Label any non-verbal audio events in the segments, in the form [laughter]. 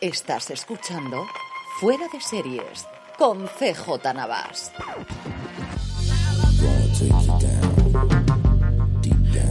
Estás escuchando Fuera de Series con CJ Navas.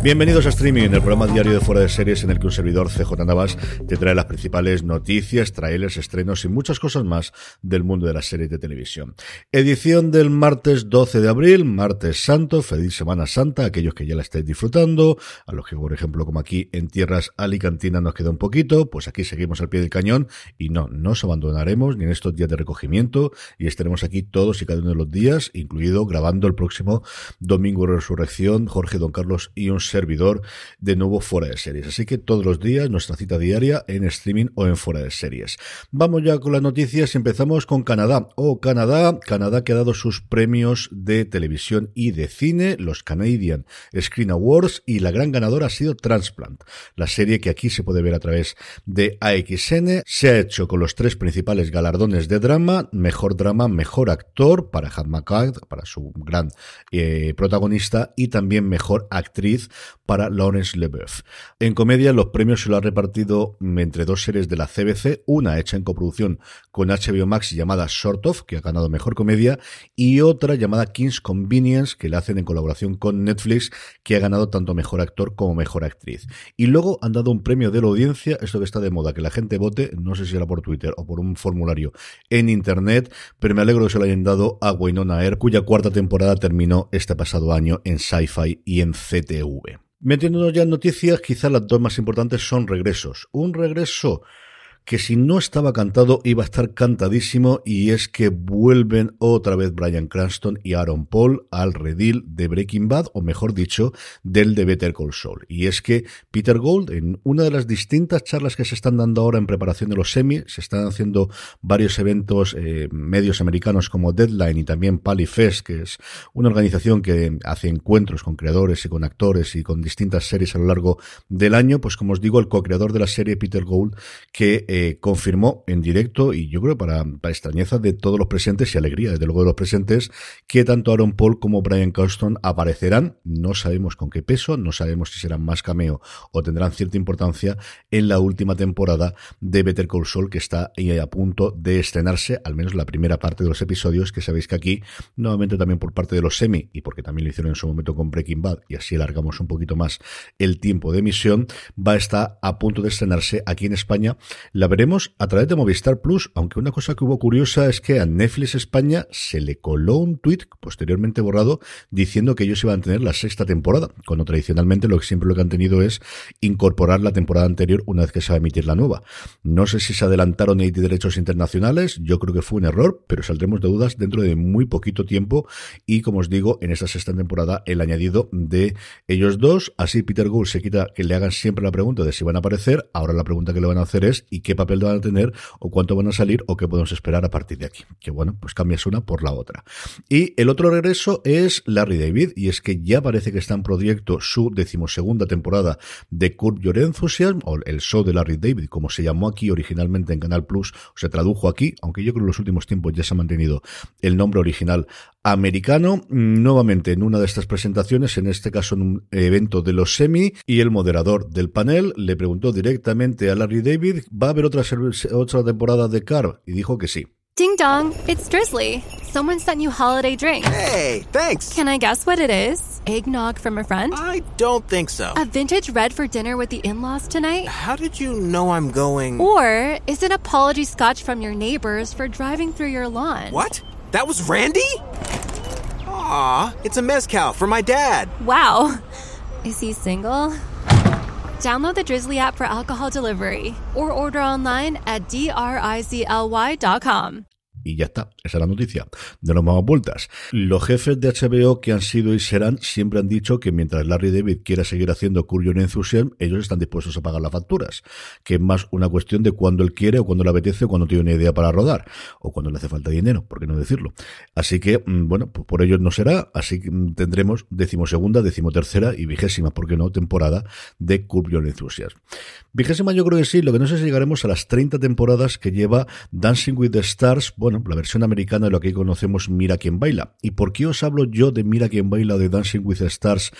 Bienvenidos a Streaming, el programa diario de Fuera de Series en el que un servidor CJ Navas te trae las principales noticias, trailers, estrenos y muchas cosas más del mundo de las series de televisión. Edición del martes 12 de abril, martes santo, feliz Semana Santa, a aquellos que ya la estáis disfrutando, a los que por ejemplo como aquí en tierras alicantinas nos queda un poquito, pues aquí seguimos al pie del cañón y no, no os abandonaremos ni en estos días de recogimiento y estaremos aquí todos y cada uno de los días, incluido grabando el próximo domingo de resurrección, Jorge, Don Carlos y un servidor de nuevo fuera de series. Así que todos los días nuestra cita diaria en streaming o en fuera de series. Vamos ya con las noticias empezamos con Canadá. Oh, Canadá, Canadá que ha dado sus premios de televisión y de cine, los Canadian Screen Awards y la gran ganadora ha sido Transplant, la serie que aquí se puede ver a través de AXN. Se ha hecho con los tres principales galardones de drama, mejor drama, mejor actor para Had McCard, para su gran eh, protagonista y también mejor actriz para Lawrence Leboeuf. En comedia, los premios se lo ha repartido entre dos series de la CBC, una hecha en coproducción con HBO Max llamada Short Of, que ha ganado mejor comedia, y otra llamada King's Convenience, que la hacen en colaboración con Netflix, que ha ganado tanto mejor actor como mejor actriz. Y luego han dado un premio de la audiencia, esto que está de moda, que la gente vote, no sé si era por Twitter o por un formulario en internet, pero me alegro que se lo hayan dado a Wynonna Air, cuya cuarta temporada terminó este pasado año en Sci-Fi y en CTV. Metiéndonos ya en noticias, quizás las dos más importantes son regresos. Un regreso que si no estaba cantado iba a estar cantadísimo y es que vuelven otra vez Brian Cranston y Aaron Paul al redil de Breaking Bad o mejor dicho del de Better Call Saul. Y es que Peter Gold en una de las distintas charlas que se están dando ahora en preparación de los semi se están haciendo varios eventos eh, medios americanos como Deadline y también Palifest que es una organización que hace encuentros con creadores y con actores y con distintas series a lo largo del año pues como os digo el co-creador de la serie Peter Gold que eh, confirmó en directo, y yo creo para, para, extrañeza de todos los presentes y alegría desde luego de los presentes, que tanto Aaron Paul como Brian Coston aparecerán, no sabemos con qué peso, no sabemos si serán más cameo o tendrán cierta importancia en la última temporada de Better Call Saul que está a punto de estrenarse, al menos la primera parte de los episodios, que sabéis que aquí, nuevamente también por parte de los semi, y porque también lo hicieron en su momento con Breaking Bad, y así alargamos un poquito más el tiempo de emisión, va a estar a punto de estrenarse aquí en España. La veremos a través de Movistar Plus, aunque una cosa que hubo curiosa es que a Netflix España se le coló un tuit posteriormente borrado diciendo que ellos iban a tener la sexta temporada, cuando tradicionalmente lo que siempre lo que han tenido es incorporar la temporada anterior una vez que se va a emitir la nueva. No sé si se adelantaron y derechos internacionales, yo creo que fue un error, pero saldremos de dudas dentro de muy poquito tiempo y como os digo, en esta sexta temporada el añadido de ellos dos, así Peter Gould se quita que le hagan siempre la pregunta de si van a aparecer, ahora la pregunta que le van a hacer es ¿y qué papel van a tener o cuánto van a salir o qué podemos esperar a partir de aquí. Que bueno, pues cambias una por la otra. Y el otro regreso es Larry David y es que ya parece que está en proyecto su decimosegunda temporada de Curb Your Enthusiasm o el show de Larry David, como se llamó aquí originalmente en Canal Plus, o se tradujo aquí, aunque yo creo que en los últimos tiempos ya se ha mantenido el nombre original americano, nuevamente en una de estas presentaciones, en este caso en un evento de los semi, y el moderador del panel le preguntó directamente a Larry David, ¿va a haber otra, otra temporada de Carb? Y dijo que sí. Ding dong, it's Drizzly. Someone sent you holiday drinks. Hey, thanks. Can I guess what it is? Eggnog from a friend? I don't think so. A vintage red for dinner with the in laws tonight? How did you know I'm going? Or is it apology scotch from your neighbors for driving through your lawn? What? That was Randy? Aw, it's a mezcal for my dad. Wow. Is he single? Download the Drizzly app for alcohol delivery or order online at drizly.com. y ya está. Esa es la noticia. De no más vueltas. Los jefes de HBO que han sido y serán siempre han dicho que mientras Larry David quiera seguir haciendo Curious Enthusiasm, ellos están dispuestos a pagar las facturas. Que es más una cuestión de cuando él quiere o cuando le apetece o cuando tiene una idea para rodar. O cuando le hace falta dinero, por qué no decirlo. Así que, mm, bueno, pues por ellos no será. Así que mm, tendremos decimosegunda, decimotercera y vigésima, por qué no, temporada de Curious Enthusiasm. Vigésima yo creo que sí. Lo que no sé si llegaremos a las 30 temporadas que lleva Dancing with the Stars. Bueno, la versión americana de lo que conocemos Mira quién baila. ¿Y por qué os hablo yo de Mira quién baila de Dancing with the Stars?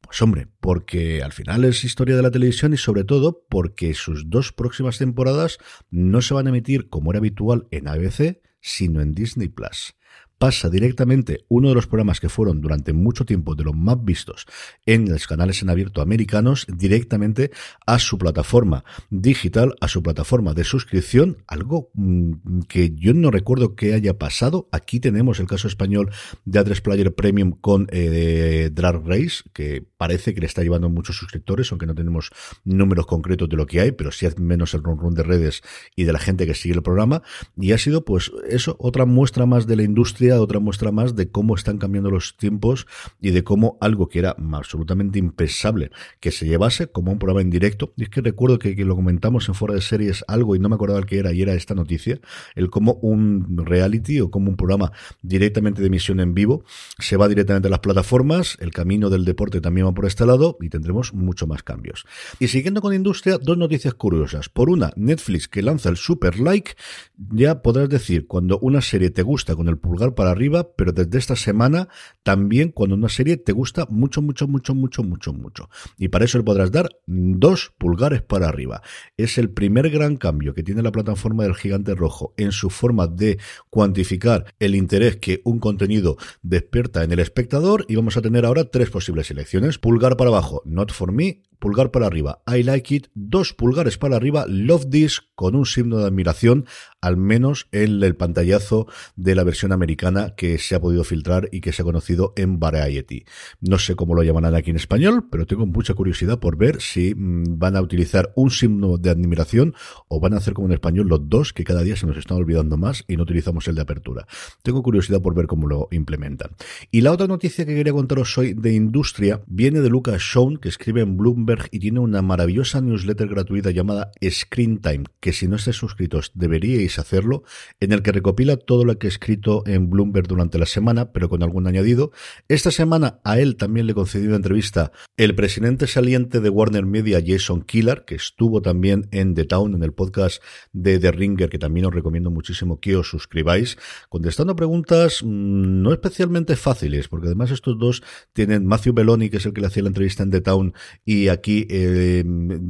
Pues hombre, porque al final es historia de la televisión y sobre todo porque sus dos próximas temporadas no se van a emitir como era habitual en ABC, sino en Disney Plus pasa directamente uno de los programas que fueron durante mucho tiempo de los más vistos en los canales en abierto americanos directamente a su plataforma digital, a su plataforma de suscripción, algo mm, que yo no recuerdo que haya pasado. Aquí tenemos el caso español de A3 Player Premium con eh, Drag Race, que parece que le está llevando muchos suscriptores, aunque no tenemos números concretos de lo que hay, pero sí menos el run run de redes y de la gente que sigue el programa. Y ha sido, pues, eso, otra muestra más de la industria otra muestra más de cómo están cambiando los tiempos y de cómo algo que era absolutamente impensable que se llevase como un programa en directo. Y es que recuerdo que, lo comentamos en fuera de series algo y no me acordaba el que era y era esta noticia, el cómo un reality o como un programa directamente de emisión en vivo se va directamente a las plataformas, el camino del deporte también va por este lado y tendremos mucho más cambios. Y siguiendo con industria, dos noticias curiosas. Por una, Netflix que lanza el Super Like, ya podrás decir cuando una serie te gusta con el pulgar para arriba, pero desde esta semana también cuando una serie te gusta mucho, mucho, mucho, mucho, mucho, mucho. Y para eso le podrás dar dos pulgares para arriba. Es el primer gran cambio que tiene la plataforma del gigante rojo en su forma de cuantificar el interés que un contenido despierta en el espectador y vamos a tener ahora tres posibles selecciones. Pulgar para abajo, not for me, pulgar para arriba, I like it, dos pulgares para arriba, love this, con un signo de admiración, al menos en el pantallazo de la versión americana que se ha podido filtrar y que se ha conocido en Variety. No sé cómo lo llamarán aquí en español, pero tengo mucha curiosidad por ver si mm, van a utilizar un signo de admiración o van a hacer como en español los dos, que cada día se nos están olvidando más y no utilizamos el de apertura. Tengo curiosidad por ver cómo lo implementan. Y la otra noticia que quería contaros hoy de industria viene de Lucas Schoen, que escribe en Bloomberg y tiene una maravillosa newsletter gratuita llamada Screen Time, que si no estáis suscritos deberíais hacerlo, en el que recopila todo lo que he escrito en Bloomberg durante la semana, pero con algún añadido. Esta semana a él también le concedió una entrevista el presidente saliente de Warner Media, Jason Killer, que estuvo también en The Town, en el podcast de The Ringer, que también os recomiendo muchísimo que os suscribáis, contestando preguntas mm, no especialmente fáciles, porque además estos dos tienen Matthew Belloni, que es el que le hacía la entrevista en The Town, y aquí eh,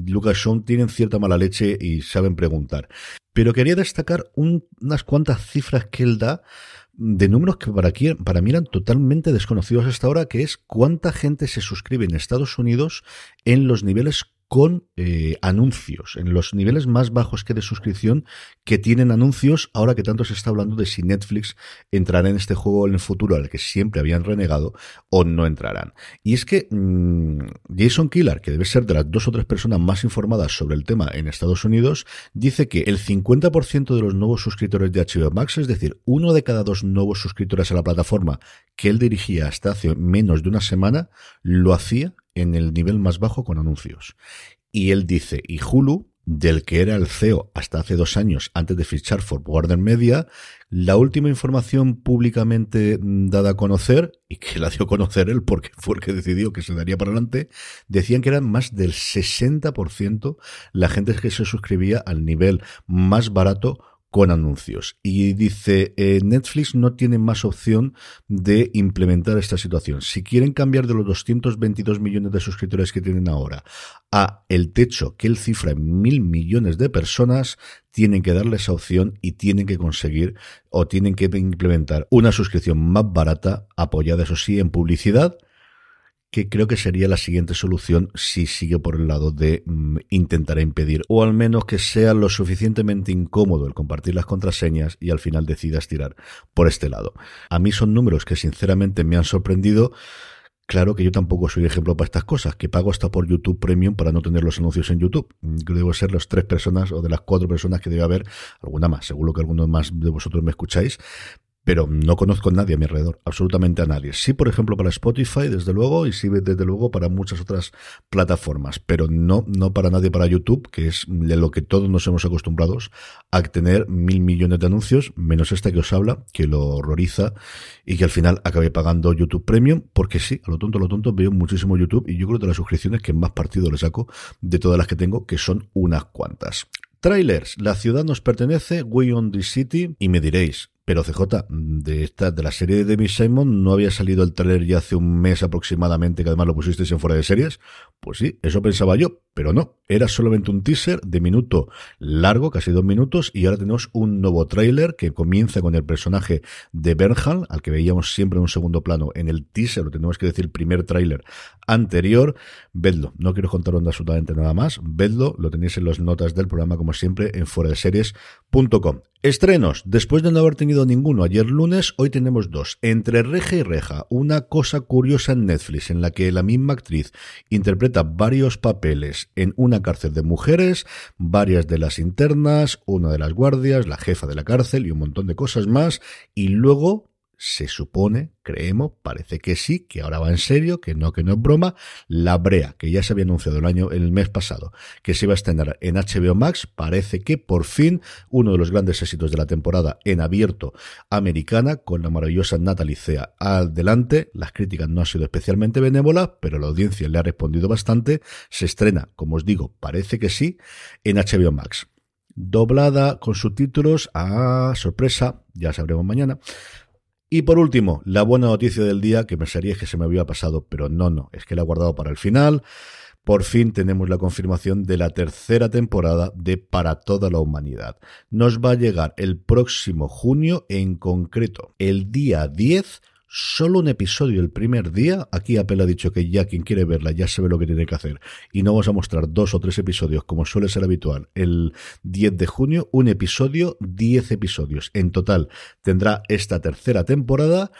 Lucas Shawn tienen cierta mala leche y saben preguntar. Pero quería destacar unas cuantas cifras que él da de números que para, aquí, para mí eran totalmente desconocidos hasta ahora, que es cuánta gente se suscribe en Estados Unidos en los niveles con eh, anuncios, en los niveles más bajos que de suscripción que tienen anuncios, ahora que tanto se está hablando de si Netflix entrará en este juego en el futuro al que siempre habían renegado o no entrarán. Y es que mm, Jason Killer, que debe ser de las dos o tres personas más informadas sobre el tema en Estados Unidos, dice que el 50% de los nuevos suscriptores de HBO Max, es decir, uno de cada dos nuevos suscriptores a la plataforma que él dirigía hasta hace menos de una semana, lo hacía en el nivel más bajo con anuncios. Y él dice, y Hulu, del que era el CEO hasta hace dos años antes de fichar for Warner Media, la última información públicamente dada a conocer, y que la dio a conocer él porque fue el que decidió que se daría para adelante, decían que eran más del 60% la gente que se suscribía al nivel más barato con anuncios. Y dice, eh, Netflix no tiene más opción de implementar esta situación. Si quieren cambiar de los 222 millones de suscriptores que tienen ahora a el techo que él cifra en mil millones de personas, tienen que darle esa opción y tienen que conseguir o tienen que implementar una suscripción más barata, apoyada eso sí en publicidad, que creo que sería la siguiente solución si sigue por el lado de mm, intentar impedir, o al menos que sea lo suficientemente incómodo el compartir las contraseñas y al final decidas tirar por este lado. A mí son números que sinceramente me han sorprendido. Claro que yo tampoco soy ejemplo para estas cosas, que pago hasta por YouTube Premium para no tener los anuncios en YouTube. Creo debo ser las tres personas o de las cuatro personas que debe haber, alguna más, seguro que algunos más de vosotros me escucháis, pero no conozco a nadie a mi alrededor, absolutamente a nadie. Sí, por ejemplo, para Spotify, desde luego, y sí, desde luego, para muchas otras plataformas, pero no, no para nadie para YouTube, que es de lo que todos nos hemos acostumbrados a tener mil millones de anuncios, menos este que os habla, que lo horroriza y que al final acabé pagando YouTube Premium, porque sí, a lo tonto, a lo tonto, veo muchísimo YouTube y yo creo de las suscripciones que más partido le saco de todas las que tengo, que son unas cuantas. Trailers, la ciudad nos pertenece, We on the City, y me diréis, pero CJ, de esta, de la serie de David Simon, ¿no había salido el trailer ya hace un mes aproximadamente, que además lo pusisteis en fuera de series? Pues sí, eso pensaba yo, pero no. Era solamente un teaser de minuto largo, casi dos minutos, y ahora tenemos un nuevo tráiler que comienza con el personaje de Bernhal, al que veíamos siempre en un segundo plano en el teaser, lo tenemos que decir, primer tráiler anterior. Vedlo, no quiero contar absolutamente nada más. Vedlo, lo tenéis en las notas del programa, como siempre, en fuera de series.com. Estrenos. Después de no haber tenido ninguno ayer lunes, hoy tenemos dos. Entre reja y reja, una cosa curiosa en Netflix, en la que la misma actriz interpreta varios papeles en una cárcel de mujeres, varias de las internas, una de las guardias, la jefa de la cárcel y un montón de cosas más, y luego se supone, creemos, parece que sí, que ahora va en serio, que no, que no es broma, La Brea, que ya se había anunciado el año, el mes pasado, que se iba a estrenar en HBO Max, parece que por fin uno de los grandes éxitos de la temporada en abierto americana, con la maravillosa Natalie Cea adelante, las críticas no han sido especialmente benévolas, pero la audiencia le ha respondido bastante, se estrena, como os digo, parece que sí, en HBO Max. Doblada con subtítulos a sorpresa, ya sabremos mañana, y por último, la buena noticia del día, que pensaría que se me había pasado, pero no, no, es que la he guardado para el final. Por fin tenemos la confirmación de la tercera temporada de Para toda la humanidad. Nos va a llegar el próximo junio, en concreto, el día 10 solo un episodio el primer día. Aquí Apple ha dicho que ya quien quiere verla ya sabe lo que tiene que hacer. Y no vamos a mostrar dos o tres episodios como suele ser habitual el 10 de junio. Un episodio, 10 episodios. En total tendrá esta tercera temporada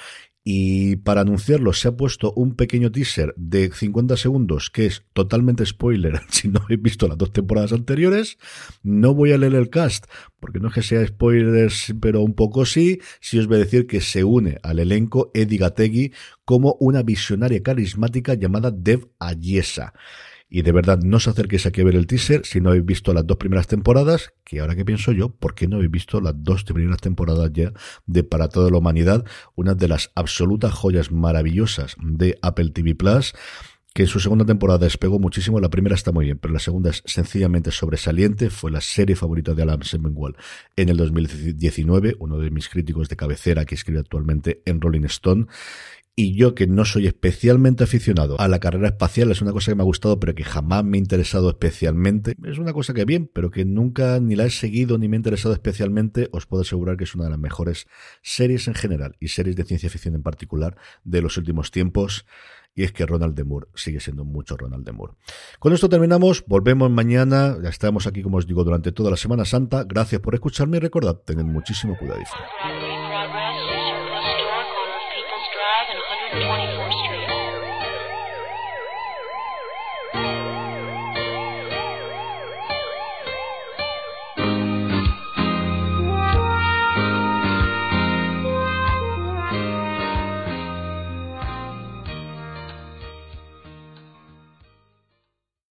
y para anunciarlo se ha puesto un pequeño teaser de 50 segundos que es totalmente spoiler [laughs] si no habéis visto las dos temporadas anteriores. No voy a leer el cast porque no es que sea spoilers, pero un poco sí. Si os voy a decir que se une al elenco Eddie Gategui como una visionaria carismática llamada Dev Ayesa. Y de verdad, no os acerquéis aquí a ver el teaser si no habéis visto las dos primeras temporadas, que ahora que pienso yo, ¿por qué no habéis visto las dos primeras temporadas ya de Para toda la humanidad? Una de las absolutas joyas maravillosas de Apple TV Plus que en su segunda temporada despegó muchísimo. La primera está muy bien, pero la segunda es sencillamente sobresaliente. Fue la serie favorita de Alan Semmelweis en el 2019, uno de mis críticos de cabecera que escribe actualmente en Rolling Stone. Y yo, que no soy especialmente aficionado a la carrera espacial, es una cosa que me ha gustado, pero que jamás me ha interesado especialmente. Es una cosa que bien, pero que nunca ni la he seguido ni me ha interesado especialmente. Os puedo asegurar que es una de las mejores series en general y series de ciencia ficción en particular de los últimos tiempos y es que Ronald de Moore sigue siendo mucho Ronald de Moore. Con esto terminamos, volvemos mañana, ya estamos aquí como os digo durante toda la Semana Santa, gracias por escucharme y recordad, tened muchísimo cuidadito.